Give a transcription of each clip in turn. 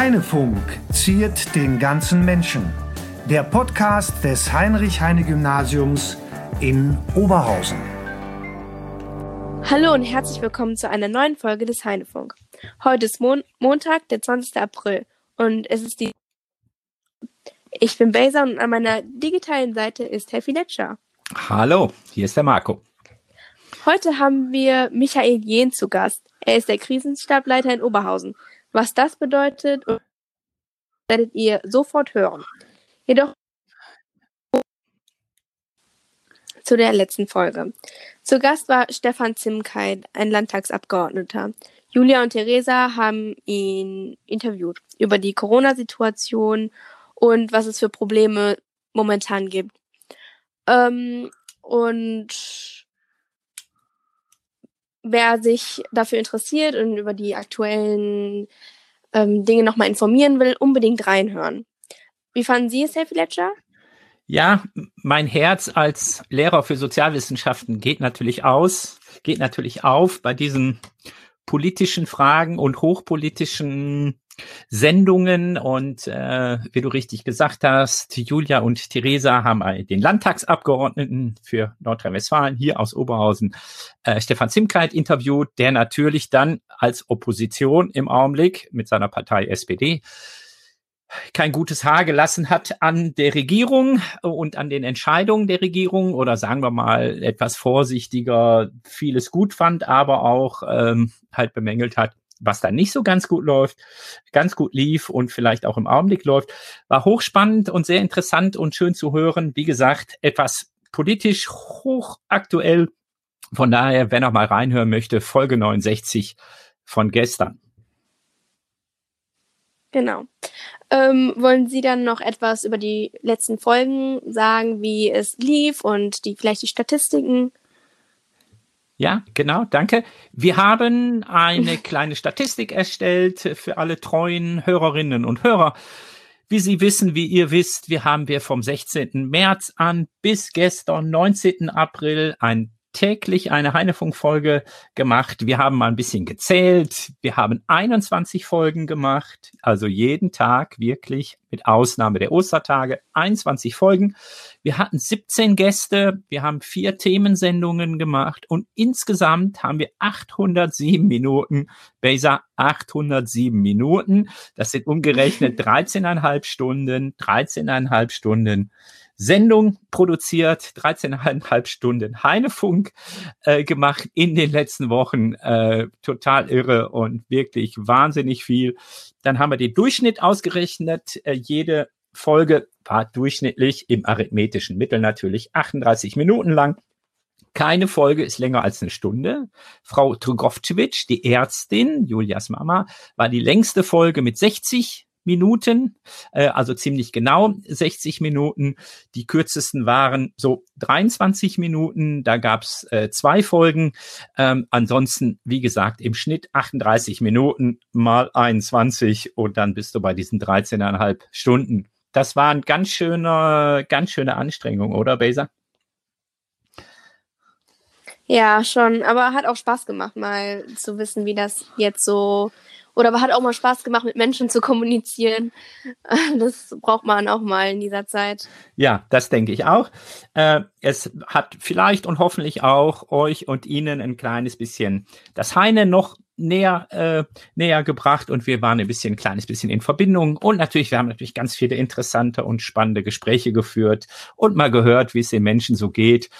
Heinefunk ziert den ganzen Menschen. Der Podcast des Heinrich-Heine-Gymnasiums in Oberhausen. Hallo und herzlich willkommen zu einer neuen Folge des Heinefunk. Heute ist Mon Montag, der 20. April und es ist die. Ich bin Baser und an meiner digitalen Seite ist Helfi Letscher. Hallo, hier ist der Marco. Heute haben wir Michael Jehn zu Gast. Er ist der Krisenstableiter in Oberhausen. Was das bedeutet, werdet ihr sofort hören. Jedoch zu der letzten Folge. Zu Gast war Stefan Zimkeit, ein Landtagsabgeordneter. Julia und Theresa haben ihn interviewt über die Corona-Situation und was es für Probleme momentan gibt. Ähm, und wer sich dafür interessiert und über die aktuellen ähm, Dinge nochmal informieren will, unbedingt reinhören. Wie fanden Sie es, Herr Fletcher? Ja, mein Herz als Lehrer für Sozialwissenschaften geht natürlich aus, geht natürlich auf bei diesen politischen Fragen und hochpolitischen Sendungen und äh, wie du richtig gesagt hast, Julia und Theresa haben den Landtagsabgeordneten für Nordrhein-Westfalen hier aus Oberhausen, äh, Stefan Zimkeit, interviewt, der natürlich dann als Opposition im Augenblick mit seiner Partei SPD kein gutes Haar gelassen hat an der Regierung und an den Entscheidungen der Regierung oder sagen wir mal etwas vorsichtiger vieles gut fand, aber auch ähm, halt bemängelt hat, was da nicht so ganz gut läuft, ganz gut lief und vielleicht auch im Augenblick läuft, war hochspannend und sehr interessant und schön zu hören. Wie gesagt, etwas politisch hochaktuell. Von daher, wer noch mal reinhören möchte, Folge 69 von gestern. Genau. Ähm, wollen Sie dann noch etwas über die letzten Folgen sagen, wie es lief und die vielleicht die Statistiken? Ja, genau, danke. Wir haben eine kleine Statistik erstellt für alle treuen Hörerinnen und Hörer. Wie Sie wissen, wie ihr wisst, wir haben wir vom 16. März an bis gestern, 19. April, ein täglich eine Heinefunk-Folge gemacht. Wir haben mal ein bisschen gezählt. Wir haben 21 Folgen gemacht, also jeden Tag wirklich, mit Ausnahme der Ostertage, 21 Folgen. Wir hatten 17 Gäste, wir haben vier Themensendungen gemacht und insgesamt haben wir 807 Minuten, Baser 807 Minuten. Das sind umgerechnet 13,5 Stunden, 13,5 Stunden Sendung produziert, 13,5 Stunden Heinefunk äh, gemacht in den letzten Wochen. Äh, total irre und wirklich wahnsinnig viel. Dann haben wir den Durchschnitt ausgerechnet. Äh, jede Folge war durchschnittlich im arithmetischen Mittel natürlich 38 Minuten lang. Keine Folge ist länger als eine Stunde. Frau Trugowczewitsch, die Ärztin, Julias Mama, war die längste Folge mit 60 Minuten, äh, also ziemlich genau 60 Minuten. Die kürzesten waren so 23 Minuten. Da gab's äh, zwei Folgen. Ähm, ansonsten, wie gesagt, im Schnitt 38 Minuten mal 21 und dann bist du bei diesen 13,5 Stunden. Das war ein ganz schöner, ganz schöne Anstrengung, oder, Baser? Ja, schon, aber hat auch Spaß gemacht, mal zu wissen, wie das jetzt so oder hat auch mal Spaß gemacht, mit Menschen zu kommunizieren. Das braucht man auch mal in dieser Zeit. Ja, das denke ich auch. Äh, es hat vielleicht und hoffentlich auch euch und Ihnen ein kleines bisschen das Heine noch näher, äh, näher gebracht und wir waren ein bisschen, ein kleines bisschen in Verbindung und natürlich, wir haben natürlich ganz viele interessante und spannende Gespräche geführt und mal gehört, wie es den Menschen so geht,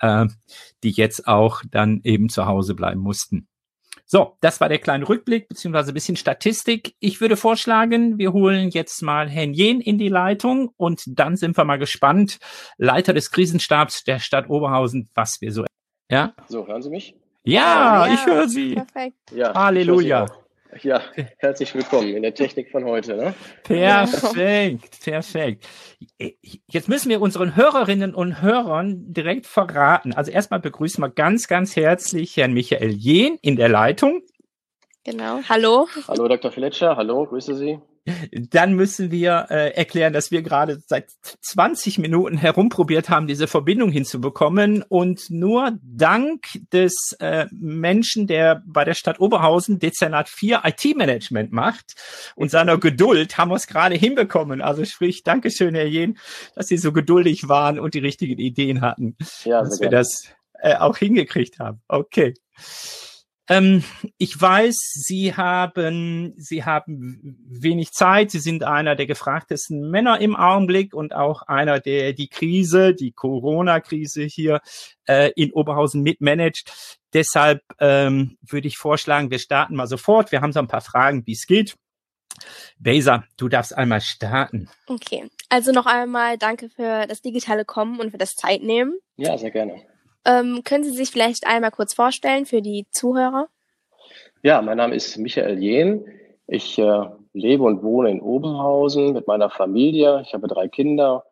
äh, die jetzt auch dann eben zu Hause bleiben mussten. So, das war der kleine Rückblick beziehungsweise ein bisschen Statistik. Ich würde vorschlagen, wir holen jetzt mal Herrn Jen in die Leitung und dann sind wir mal gespannt. Leiter des Krisenstabs der Stadt Oberhausen, was wir so. Ja. So, hören Sie mich? Ja, ja ich höre Sie. Perfekt. Ja, Halleluja. Ja, herzlich willkommen in der Technik von heute. Ne? Perfekt, perfekt. Jetzt müssen wir unseren Hörerinnen und Hörern direkt verraten. Also erstmal begrüßen wir ganz, ganz herzlich Herrn Michael Jehn in der Leitung. Genau. Hallo. Hallo, Dr. Fletcher. Hallo, grüße Sie. Dann müssen wir äh, erklären, dass wir gerade seit 20 Minuten herumprobiert haben, diese Verbindung hinzubekommen und nur dank des äh, Menschen, der bei der Stadt Oberhausen Dezernat 4 IT-Management macht und seiner Geduld haben wir es gerade hinbekommen. Also sprich, Dankeschön, Herr Jen, dass Sie so geduldig waren und die richtigen Ideen hatten, ja, dass wir das äh, auch hingekriegt haben. Okay. Ähm, ich weiß, Sie haben, Sie haben wenig Zeit. Sie sind einer der gefragtesten Männer im Augenblick und auch einer, der die Krise, die Corona-Krise hier äh, in Oberhausen mitmanagt. Deshalb ähm, würde ich vorschlagen, wir starten mal sofort. Wir haben so ein paar Fragen, wie es geht. Besa, du darfst einmal starten. Okay, also noch einmal danke für das digitale Kommen und für das Zeitnehmen. Ja, sehr gerne. Ähm, können Sie sich vielleicht einmal kurz vorstellen für die Zuhörer? Ja, mein Name ist Michael Jehn. Ich äh, lebe und wohne in Oberhausen mit meiner Familie. Ich habe drei Kinder,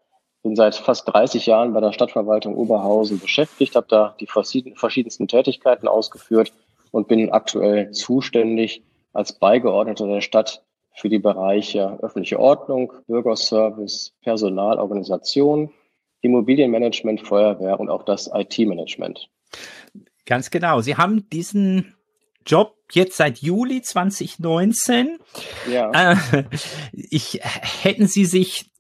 bin seit fast 30 Jahren bei der Stadtverwaltung Oberhausen beschäftigt, habe da die verschiedensten Tätigkeiten ausgeführt und bin aktuell zuständig als Beigeordneter der Stadt für die Bereiche öffentliche Ordnung, Bürgerservice, Personalorganisation Immobilienmanagement, Feuerwehr und auch das IT-Management. Ganz genau. Sie haben diesen Job jetzt seit Juli 2019. Ja. Äh, ich hätten Sie sich,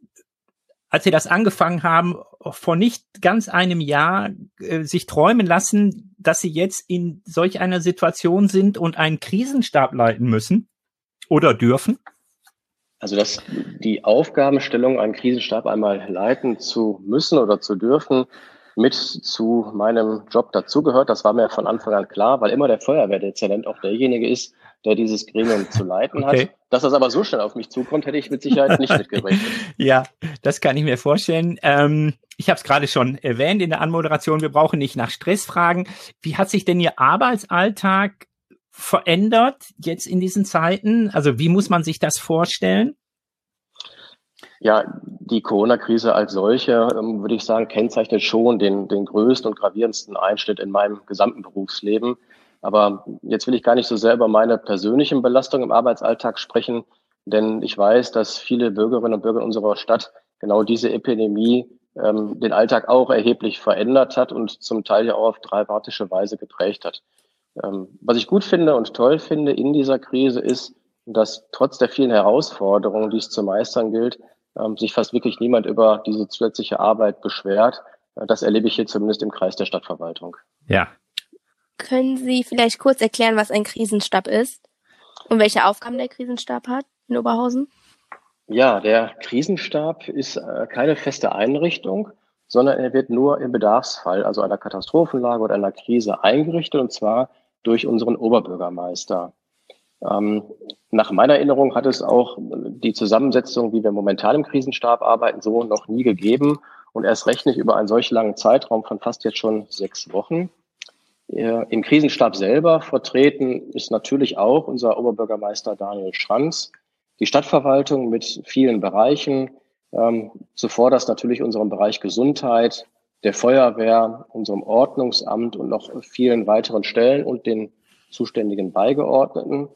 als Sie das angefangen haben, vor nicht ganz einem Jahr äh, sich träumen lassen, dass Sie jetzt in solch einer Situation sind und einen Krisenstab leiten müssen oder dürfen? Also dass die Aufgabenstellung, einen Krisenstab einmal leiten zu müssen oder zu dürfen, mit zu meinem Job dazugehört. Das war mir von Anfang an klar, weil immer der Feuerwehrdezernent auch derjenige ist, der dieses Gremium zu leiten okay. hat. Dass das aber so schnell auf mich zukommt, hätte ich mit Sicherheit nicht mitgerechnet. ja, das kann ich mir vorstellen. Ähm, ich habe es gerade schon erwähnt in der Anmoderation, wir brauchen nicht nach Stress fragen. Wie hat sich denn Ihr Arbeitsalltag verändert jetzt in diesen Zeiten? Also wie muss man sich das vorstellen? Ja, die Corona-Krise als solche, ähm, würde ich sagen, kennzeichnet schon den, den größten und gravierendsten Einschnitt in meinem gesamten Berufsleben. Aber jetzt will ich gar nicht so sehr über meine persönlichen Belastungen im Arbeitsalltag sprechen, denn ich weiß, dass viele Bürgerinnen und Bürger unserer Stadt genau diese Epidemie ähm, den Alltag auch erheblich verändert hat und zum Teil ja auch auf dramatische Weise geprägt hat. Ähm, was ich gut finde und toll finde in dieser Krise ist, dass trotz der vielen Herausforderungen, die es zu meistern gilt, ähm, sich fast wirklich niemand über diese zusätzliche Arbeit beschwert. Äh, das erlebe ich hier zumindest im Kreis der Stadtverwaltung. Ja. Können Sie vielleicht kurz erklären, was ein Krisenstab ist und welche Aufgaben der Krisenstab hat in Oberhausen? Ja, der Krisenstab ist äh, keine feste Einrichtung, sondern er wird nur im Bedarfsfall, also einer Katastrophenlage oder einer Krise eingerichtet und zwar durch unseren Oberbürgermeister. Ähm, nach meiner Erinnerung hat es auch die Zusammensetzung, wie wir momentan im Krisenstab arbeiten, so noch nie gegeben und erst recht nicht über einen solch langen Zeitraum von fast jetzt schon sechs Wochen. Äh, Im Krisenstab selber vertreten ist natürlich auch unser Oberbürgermeister Daniel Schranz, die Stadtverwaltung mit vielen Bereichen, ähm, zuvor das natürlich unserem Bereich Gesundheit, der Feuerwehr, unserem Ordnungsamt und noch vielen weiteren Stellen und den zuständigen Beigeordneten.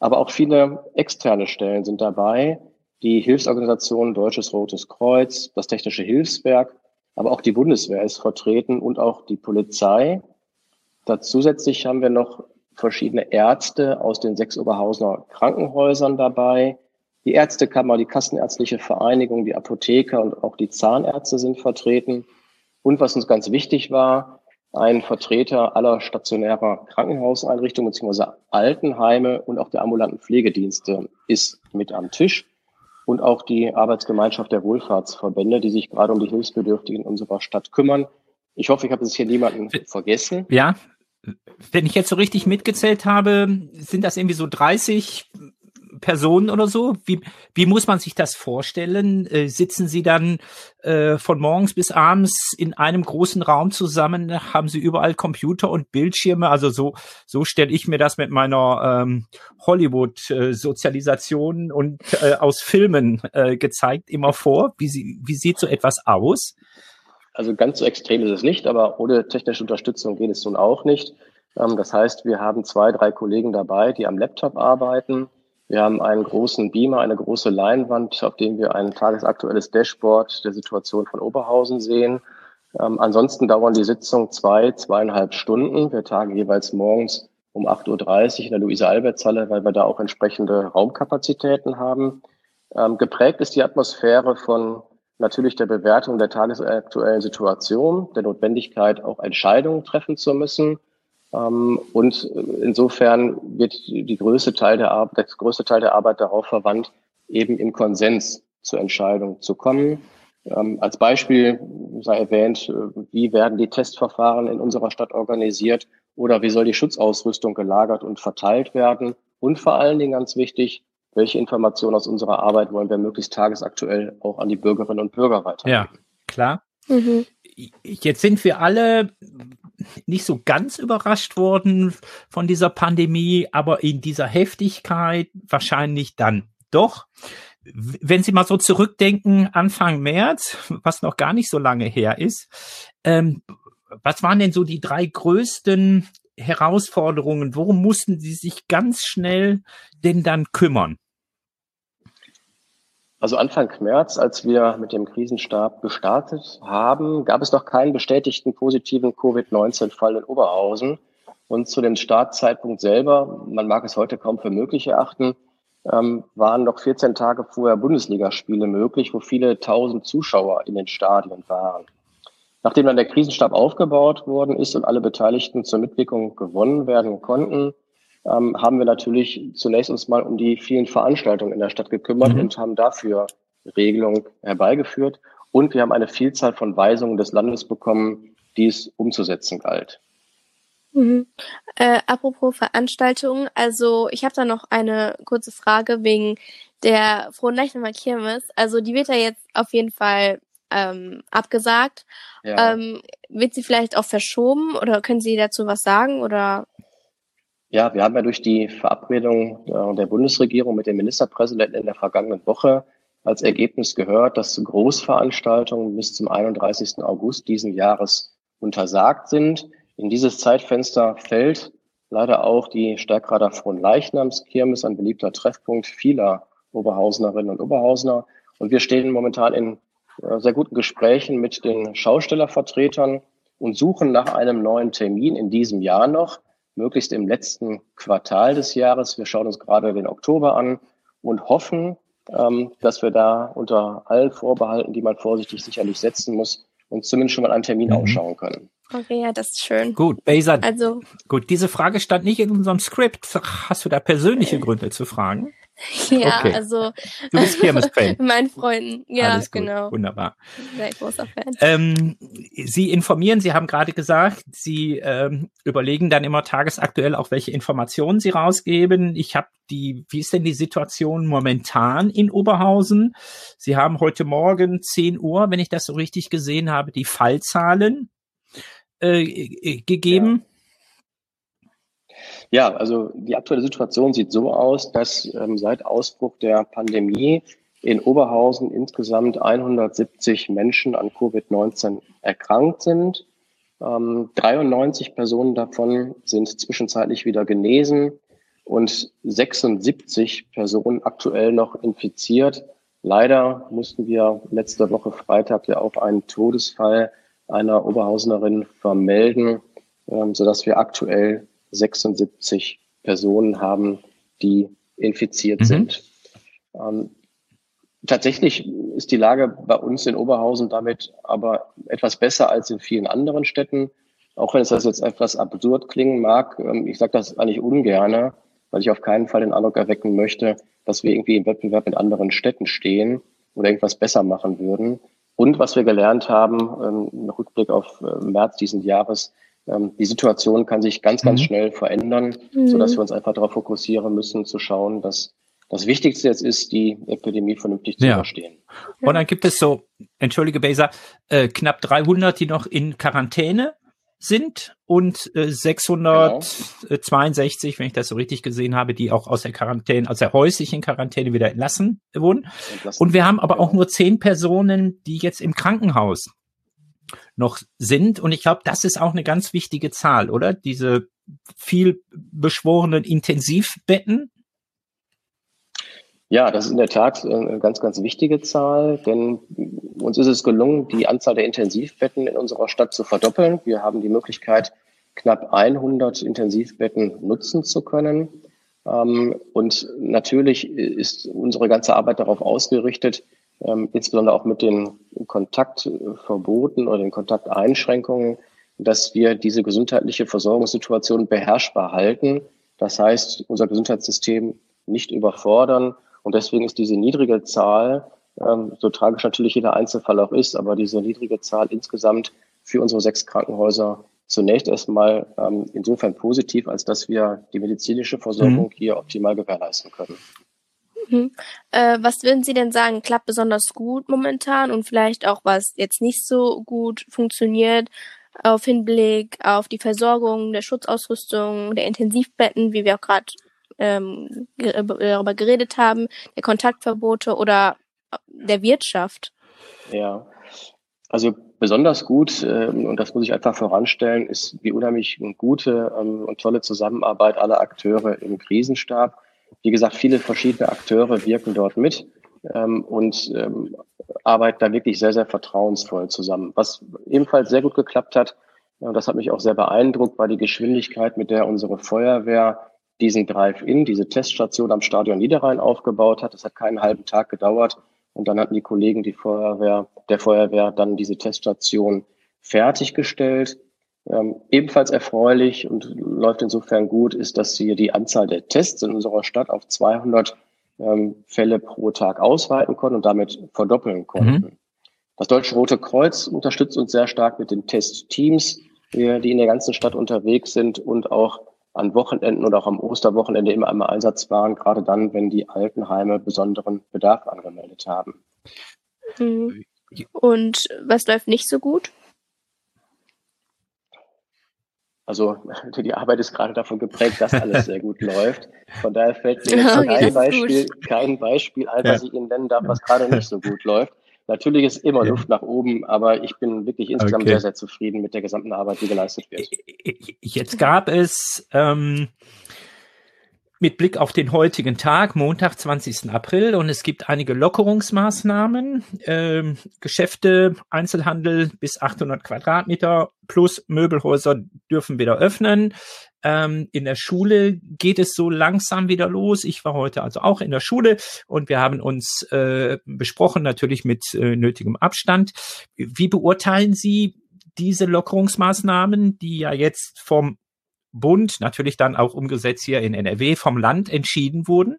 Aber auch viele externe Stellen sind dabei. Die Hilfsorganisation Deutsches Rotes Kreuz, das Technische Hilfswerk, aber auch die Bundeswehr ist vertreten und auch die Polizei. Da zusätzlich haben wir noch verschiedene Ärzte aus den sechs Oberhausener Krankenhäusern dabei. Die Ärztekammer, die Kassenärztliche Vereinigung, die Apotheker und auch die Zahnärzte sind vertreten. Und was uns ganz wichtig war, ein Vertreter aller stationärer Krankenhauseinrichtungen bzw. Altenheime und auch der ambulanten Pflegedienste ist mit am Tisch und auch die Arbeitsgemeinschaft der Wohlfahrtsverbände, die sich gerade um die Hilfsbedürftigen unserer Stadt kümmern. Ich hoffe, ich habe jetzt hier niemanden vergessen. Ja, wenn ich jetzt so richtig mitgezählt habe, sind das irgendwie so 30 Personen oder so? Wie, wie muss man sich das vorstellen? Äh, sitzen Sie dann äh, von morgens bis abends in einem großen Raum zusammen? Haben Sie überall Computer und Bildschirme? Also so, so stelle ich mir das mit meiner ähm, Hollywood-Sozialisation und äh, aus Filmen äh, gezeigt immer vor. Wie, sie, wie sieht so etwas aus? Also ganz so extrem ist es nicht, aber ohne technische Unterstützung geht es nun auch nicht. Ähm, das heißt, wir haben zwei, drei Kollegen dabei, die am Laptop arbeiten Wir haben einen großen Beamer, eine große Leinwand, auf dem wir ein tagesaktuelles Dashboard der Situation von Oberhausen sehen. Ähm, ansonsten dauern die Sitzungen zwei, zweieinhalb Stunden. Wir tagen jeweils morgens um 8.30 Uhr in der Luise-Alberts-Halle, weil wir da auch entsprechende Raumkapazitäten haben. Ähm, geprägt ist die Atmosphäre von natürlich der Bewertung der tagesaktuellen Situation, der Notwendigkeit, auch Entscheidungen treffen zu müssen. Ähm, und insofern wird die größte Teil der Arbeit, der größte Teil der Arbeit darauf verwandt, eben im Konsens zur Entscheidung zu kommen. Ähm, als Beispiel sei erwähnt, äh, wie werden die Testverfahren in unserer Stadt organisiert oder wie soll die Schutzausrüstung gelagert und verteilt werden? Und vor allen Dingen ganz wichtig, welche Informationen aus unserer Arbeit wollen wir möglichst tagesaktuell auch an die Bürgerinnen und Bürger weitergeben. Ja, klar. Mhm. Jetzt sind wir alle nicht so ganz überrascht worden von dieser Pandemie, aber in dieser Heftigkeit wahrscheinlich dann doch. Wenn Sie mal so zurückdenken, Anfang März, was noch gar nicht so lange her ist, ähm, was waren denn so die drei größten Herausforderungen? Worum mussten Sie sich ganz schnell denn dann kümmern? Also Anfang März, als wir mit dem Krisenstab gestartet haben, gab es noch keinen bestätigten positiven Covid-19-Fall in Oberhausen. Und zu dem Startzeitpunkt selber, man mag es heute kaum für möglich erachten, ähm, waren noch 14 Tage vorher Bundesligaspiele möglich, wo viele tausend Zuschauer in den Stadien waren. Nachdem dann der Krisenstab aufgebaut worden ist und alle Beteiligten zur Mitwirkung gewonnen werden konnten, ähm, haben wir natürlich zunächst uns mal um die vielen Veranstaltungen in der Stadt gekümmert mhm. und haben dafür Regelungen herbeigeführt. Und wir haben eine Vielzahl von Weisungen des Landes bekommen, die es umzusetzen galt. Mhm. Äh, apropos Veranstaltungen, also ich habe da noch eine kurze Frage wegen der Frohenleichnammer Kirmes. Also die wird ja jetzt auf jeden Fall ähm, abgesagt. Ja. Ähm, wird sie vielleicht auch verschoben oder können Sie dazu was sagen oder ja, wir haben ja durch die Verabredung äh, der Bundesregierung mit dem Ministerpräsidenten in der vergangenen Woche als Ergebnis gehört, dass Großveranstaltungen bis zum 31. August diesen Jahres untersagt sind. In dieses Zeitfenster fällt leider auch die Stärkrader Fronleichnamskirmes, ein beliebter Treffpunkt vieler Oberhausenerinnen und Oberhausener. Und wir stehen momentan in äh, sehr guten Gesprächen mit den Schaustellervertretern und suchen nach einem neuen Termin in diesem Jahr noch möglichst im letzten Quartal des Jahres. Wir schauen uns gerade den Oktober an und hoffen, ähm, dass wir da unter allen Vorbehalten, die man vorsichtig sicherlich setzen muss, uns zumindest schon mal einen Termin mhm. ausschauen können. Okay, ja, das ist schön. Gut, Baser. Also. Gut, diese Frage stand nicht in unserem Skript. Hast du da persönliche Gründe zu fragen? Ja, okay. also. Du bist Kirmes-Fan. Mein Freunden, ja, Alles gut. genau. Wunderbar. Sehr großer Fan. Ähm, Sie informieren, Sie haben gerade gesagt, Sie ähm, überlegen dann immer tagesaktuell auch, welche Informationen Sie rausgeben. Ich habe die, wie ist denn die Situation momentan in Oberhausen? Sie haben heute Morgen 10 Uhr, wenn ich das so richtig gesehen habe, die Fallzahlen äh gegeben. Ja. Ja, also die aktuelle Situation sieht so aus, dass ähm, seit Ausbruch der Pandemie in Oberhausen insgesamt 170 Menschen an Covid-19 erkrankt sind. Ähm, 93 Personen davon sind zwischenzeitlich wieder genesen und 76 Personen aktuell noch infiziert. Leider mussten wir letzte Woche Freitag ja auch einen Todesfall einer Oberhausenerin vermelden, ähm, sodass wir aktuell 76 Personen haben, die infiziert mhm. sind. Ähm, tatsächlich ist die Lage bei uns in Oberhausen damit aber etwas besser als in vielen anderen Städten. Auch wenn es das jetzt etwas absurd klingen mag, ähm, ich sage das eigentlich ungerne, weil ich auf keinen Fall den Eindruck erwecken möchte, dass wir irgendwie im Wettbewerb mit anderen Städten stehen oder irgendwas besser machen würden. Und was wir gelernt haben, ähm, im Rückblick auf äh, März diesen Jahres, die Situation kann sich ganz, ganz mhm. schnell verändern, mhm. so dass wir uns einfach darauf fokussieren müssen, zu schauen, dass das Wichtigste jetzt ist, die Epidemie vernünftig zu ja. überstehen. Und dann gibt es so, entschuldige Baser, äh, knapp 300, die noch in Quarantäne sind und äh, 662, genau. wenn ich das so richtig gesehen habe, die auch aus der Quarantäne, aus der häuslichen Quarantäne wieder entlassen wurden. Entlassen. Und wir haben aber auch nur zehn Personen, die jetzt im Krankenhaus noch sind. Und ich glaube, das ist auch eine ganz wichtige Zahl, oder? Diese viel beschworenen Intensivbetten. Ja, das ist in der Tat äh, eine ganz, ganz wichtige Zahl, denn uns ist es gelungen, die Anzahl der Intensivbetten in unserer Stadt zu verdoppeln. Wir haben die Möglichkeit, knapp 100 Intensivbetten nutzen zu können. Ähm, und natürlich ist unsere ganze Arbeit darauf ausgerichtet, ähm, insbesondere auch mit den Kontaktverboten oder den Kontakteinschränkungen, dass wir diese gesundheitliche Versorgungssituation beherrschbar halten. Das heißt, unser Gesundheitssystem nicht überfordern und deswegen ist diese niedrige Zahl, ähm, so tragisch natürlich jeder Einzelfall auch ist, aber diese niedrige Zahl insgesamt für unsere sechs Krankenhäuser zunächst erstmal ähm, insofern positiv, als dass wir die medizinische Versorgung mhm. hier optimal gewährleisten können. Mhm. Äh, was würden Sie denn sagen, klappt besonders gut momentan und vielleicht auch was jetzt nicht so gut funktioniert auf Hinblick auf die Versorgung der Schutzausrüstung, der Intensivbetten, wie wir auch gerade ähm, äh, darüber geredet haben, der Kontaktverbote oder der Wirtschaft? Ja, also besonders gut, ähm, und das muss ich einfach voranstellen, ist die unheimlich gute ähm, und tolle Zusammenarbeit aller Akteure im Krisenstab. Wie gesagt, viele verschiedene Akteure wirken dort mit ähm, und ähm, arbeiten da wirklich sehr, sehr vertrauensvoll zusammen. Was ebenfalls sehr gut geklappt hat, und das hat mich auch sehr beeindruckt, war die Geschwindigkeit, mit der unsere Feuerwehr diesen Drive-In, diese Teststation am Stadion Niederrhein aufgebaut hat. Das hat keinen halben Tag gedauert. Und dann hatten die Kollegen die Feuerwehr, der Feuerwehr dann diese Teststation fertiggestellt. Ähm, ebenfalls erfreulich und läuft insofern gut, ist, dass wir die Anzahl der Tests in unserer Stadt auf 200 ähm, Fälle pro Tag ausweiten konnten und damit verdoppeln konnten. Mhm. Das Deutsche Rote Kreuz unterstützt uns sehr stark mit den Testteams, die in der ganzen Stadt unterwegs sind und auch an Wochenenden oder auch am Osterwochenende immer einmal Einsatz waren, gerade dann, wenn die Altenheime besonderen Bedarf angemeldet haben. Mhm. Und was läuft nicht so gut? Also die Arbeit ist gerade davon geprägt, dass alles sehr gut läuft. Von daher fällt mir jetzt okay, kein, Beispiel, kein Beispiel ein, was ich Ihnen nennen darf, was gerade nicht so gut läuft. Natürlich ist immer ja. Luft nach oben, aber ich bin wirklich insgesamt okay. sehr, sehr zufrieden mit der gesamten Arbeit, die geleistet wird. Jetzt gab es ähm, mit Blick auf den heutigen Tag, Montag, 20. April, und es gibt einige Lockerungsmaßnahmen. Ähm, Geschäfte, Einzelhandel bis 800 Quadratmeter plus Möbelhäuser dürfen wieder öffnen. Ähm, in der Schule geht es so langsam wieder los. Ich war heute also auch in der Schule und wir haben uns äh, besprochen, natürlich mit äh, nötigem Abstand. Wie beurteilen Sie diese Lockerungsmaßnahmen, die ja jetzt vom Bund, natürlich dann auch umgesetzt hier in NRW, vom Land entschieden wurden?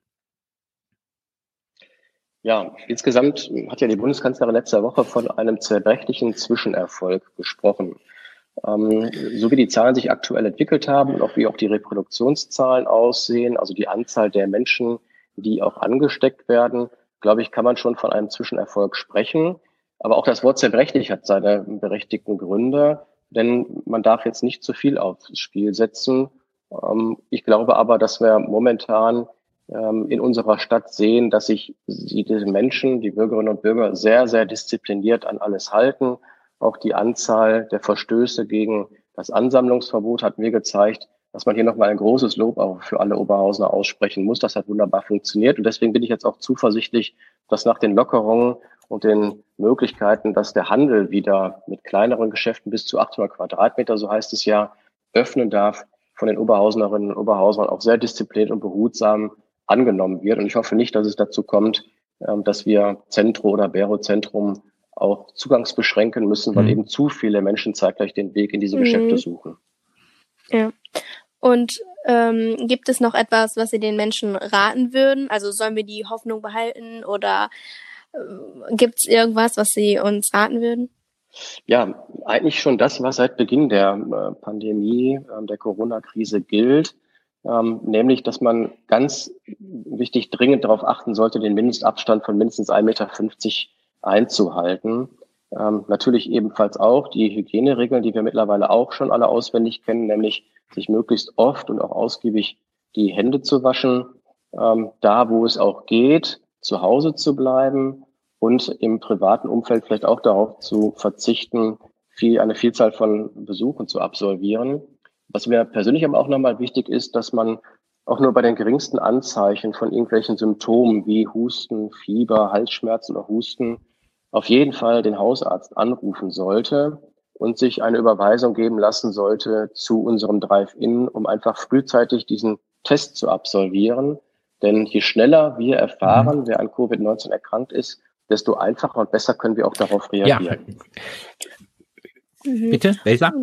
Ja, insgesamt hat ja die Bundeskanzlerin letzte Woche von einem zerbrechlichen Zwischenerfolg gesprochen. Ähm, so wie die Zahlen sich aktuell entwickelt haben und auch wie auch die Reproduktionszahlen aussehen, also die Anzahl der Menschen, die auch angesteckt werden, glaube ich, kann man schon von einem Zwischenerfolg sprechen. Aber auch das Wort zerbrechlich hat seine berechtigten Gründe denn man darf jetzt nicht zu viel aufs Spiel setzen. Ähm, ich glaube aber, dass wir momentan ähm, in unserer Stadt sehen, dass sich die Menschen, die Bürgerinnen und Bürger sehr, sehr diszipliniert an alles halten. Auch die Anzahl der Verstöße gegen das Ansammlungsverbot hat mir gezeigt, dass man hier nochmal ein großes Lob auch für alle Oberhausener aussprechen muss. Das hat wunderbar funktioniert. Und deswegen bin ich jetzt auch zuversichtlich, dass nach den Lockerungen und den Möglichkeiten, dass der Handel wieder mit kleineren Geschäften bis zu 800 Quadratmeter, so heißt es ja, öffnen darf, von den Oberhausenerinnen und Oberhausern auch sehr diszipliniert und behutsam angenommen wird. Und ich hoffe nicht, dass es dazu kommt, ähm, dass wir Zentro oder Bero-Zentrum auch zugangsbeschränken müssen, weil mhm. eben zu viele Menschen zeitgleich den Weg in diese mhm. Geschäfte suchen. Ja. Und ähm, gibt es noch etwas, was Sie den Menschen raten würden? Also sollen wir die Hoffnung behalten oder Gibt es irgendwas, was Sie uns raten würden? Ja, eigentlich schon das, was seit Beginn der äh, Pandemie, äh, der Corona-Krise gilt, ähm, nämlich, dass man ganz wichtig dringend darauf achten sollte, den Mindestabstand von mindestens 1,50 Meter einzuhalten. Ähm, natürlich ebenfalls auch die Hygieneregeln, die wir mittlerweile auch schon alle auswendig kennen, nämlich sich möglichst oft und auch ausgiebig die Hände zu waschen, ähm, da wo es auch geht, zu Hause zu bleiben und im privaten Umfeld vielleicht auch darauf zu verzichten, viel, eine Vielzahl von Besuchen zu absolvieren. Was mir persönlich aber auch nochmal wichtig ist, dass man auch nur bei den geringsten Anzeichen von irgendwelchen Symptomen wie Husten, Fieber, Halsschmerzen oder Husten auf jeden Fall den Hausarzt anrufen sollte und sich eine Überweisung geben lassen sollte zu unserem Drive-In, um einfach frühzeitig diesen Test zu absolvieren. Denn je schneller wir erfahren, mhm. wer an Covid-19 erkrankt ist, desto einfacher und besser können wir auch darauf reagieren. Ja. Mhm. Bitte, Lisa?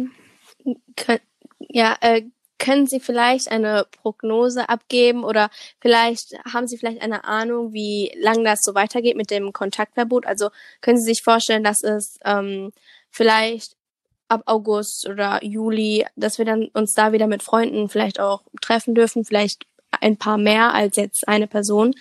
Ja, äh, können Sie vielleicht eine Prognose abgeben oder vielleicht haben Sie vielleicht eine Ahnung, wie lange das so weitergeht mit dem Kontaktverbot? Also können Sie sich vorstellen, dass es ähm, vielleicht ab August oder Juli, dass wir dann uns da wieder mit Freunden vielleicht auch treffen dürfen, vielleicht ein paar mehr als jetzt eine Person?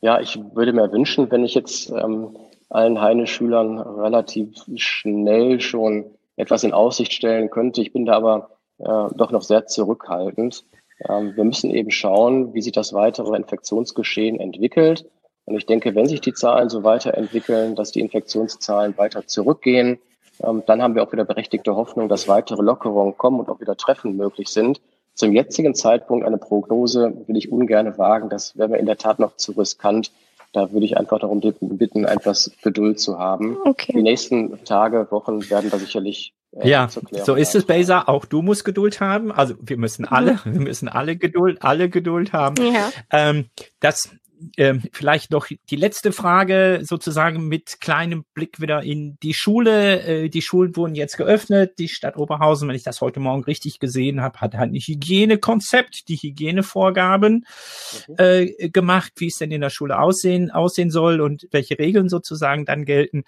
Ja, ich würde mir wünschen, wenn ich jetzt ähm, allen Heine-Schülern relativ schnell schon etwas in Aussicht stellen könnte. Ich bin da aber äh, doch noch sehr zurückhaltend. Ähm, wir müssen eben schauen, wie sich das weitere Infektionsgeschehen entwickelt. Und ich denke, wenn sich die Zahlen so weiterentwickeln, dass die Infektionszahlen weiter zurückgehen, ähm, dann haben wir auch wieder berechtigte Hoffnung, dass weitere Lockerungen kommen und auch wieder Treffen möglich sind. Zum jetzigen Zeitpunkt eine Prognose will ich ungern wagen. Das wäre mir in der Tat noch zu riskant. Da würde ich einfach darum bitten, etwas Geduld zu haben. Okay. Die nächsten Tage, Wochen werden da sicherlich äh, ja, so ist es, Beza. Auch du musst Geduld haben. Also wir müssen alle, wir müssen alle Geduld, alle Geduld haben. Ja. Ähm, das ähm, vielleicht noch die letzte Frage sozusagen mit kleinem Blick wieder in die Schule. Äh, die Schulen wurden jetzt geöffnet. Die Stadt Oberhausen, wenn ich das heute Morgen richtig gesehen habe, hat halt ein Hygienekonzept, die Hygienevorgaben mhm. äh, gemacht, wie es denn in der Schule aussehen, aussehen soll und welche Regeln sozusagen dann gelten.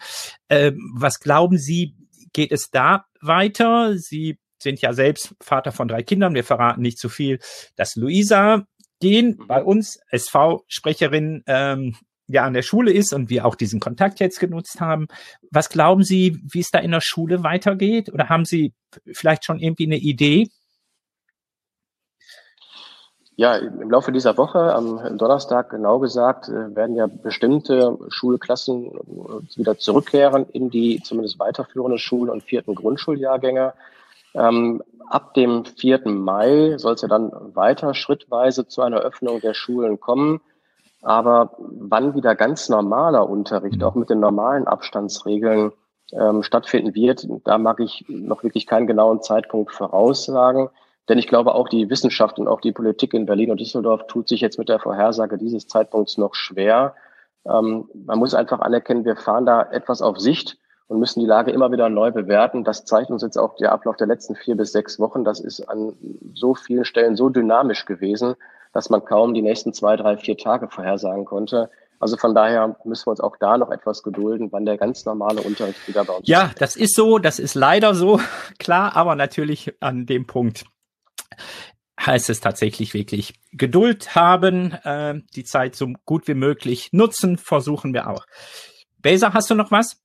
Äh, was glauben Sie, geht es da weiter? Sie sind ja selbst Vater von drei Kindern. Wir verraten nicht zu viel, dass Luisa gehen mhm. bei uns SV-Sprecherin ähm, ja an der Schule ist und wir auch diesen Kontakt jetzt genutzt haben. Was glauben Sie, wie es da in der Schule weitergeht? Oder haben Sie vielleicht schon irgendwie eine Idee? Ja, im Laufe dieser Woche, am Donnerstag genau gesagt, äh, werden ja bestimmte Schulklassen äh, wieder zurückkehren in die zumindest weiterführende Schule und vierten Grundschuljahrgänge. Ähm, ab dem 4. Mai soll es ja dann weiter schrittweise zu einer Öffnung der Schulen kommen. Aber wann wieder ganz normaler Unterricht, auch mit den normalen Abstandsregeln, ähm, stattfinden wird, da mag ich noch wirklich keinen genauen Zeitpunkt voraussagen. Denn ich glaube, auch die Wissenschaft und auch die Politik in Berlin und Düsseldorf tut sich jetzt mit der Vorhersage dieses Zeitpunkts noch schwer. Ähm, man muss einfach anerkennen, wir fahren da etwas auf Sicht und müssen die Lage immer wieder neu bewerten. Das zeigt uns jetzt auch der Ablauf der letzten vier bis sechs Wochen. Das ist an so vielen Stellen so dynamisch gewesen, dass man kaum die nächsten zwei, drei, vier Tage vorhersagen konnte. Also von daher müssen wir uns auch da noch etwas gedulden, wann der ganz normale Unterricht wieder bei uns Ja, ist. das ist so, das ist leider so, klar, aber natürlich an dem Punkt heißt es tatsächlich wirklich Geduld haben, äh, die Zeit so gut wie möglich nutzen, versuchen wir auch. Besa, hast du noch was?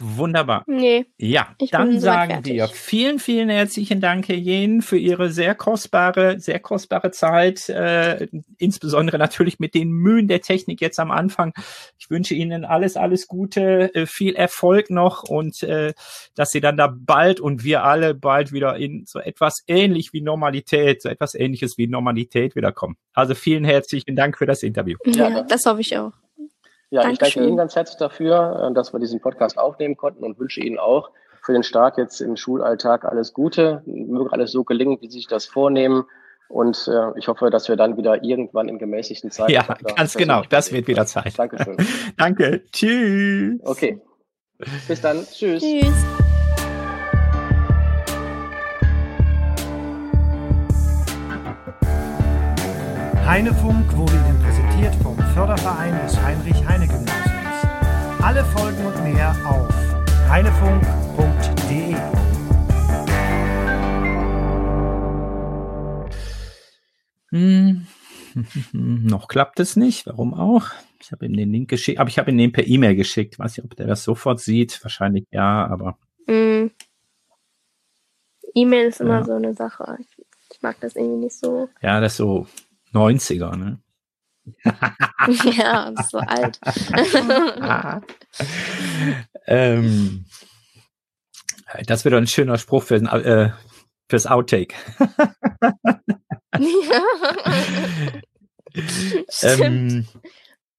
Wunderbar. Nee. Ja, dann sagen wir vielen, vielen herzlichen Dank, Herr Jen, für Ihre sehr kostbare, sehr kostbare Zeit, äh, insbesondere natürlich mit den Mühen der Technik jetzt am Anfang. Ich wünsche Ihnen alles, alles Gute, äh, viel Erfolg noch und äh, dass Sie dann da bald und wir alle bald wieder in so etwas ähnlich wie Normalität, so etwas ähnliches wie Normalität wiederkommen. Also vielen herzlichen Dank für das Interview. Ja, ja das hoffe ich auch. Ja, Dankeschön. ich danke Ihnen ganz herzlich dafür, äh, dass wir diesen Podcast aufnehmen konnten und wünsche Ihnen auch für den Start jetzt im Schulalltag alles Gute. Möge alles so gelingen, wie Sie sich das vornehmen. Und äh, ich hoffe, dass wir dann wieder irgendwann in gemäßigten Zeiten. Ja, ganz genau. Das wird wieder Zeit. Dankeschön. Danke. Tschüss. Okay. Bis dann. Tschüss. Tschüss. Heinefunk wurde vom Förderverein des Heinrich-Heine-Gymnasiums. Alle Folgen und mehr auf heinefunk.de. Hm. Noch klappt es nicht, warum auch? Ich habe ihm den Link geschickt, aber ich habe ihn den per E-Mail geschickt. Weiß nicht, ob der das sofort sieht. Wahrscheinlich ja, aber. Mm. E-Mail ist immer ja. so eine Sache. Ich mag das irgendwie nicht so. Ja, das ist so 90er, ne? ja, so alt. ähm, das wäre doch ein schöner Spruch für, äh, fürs Outtake. Stimmt. ähm,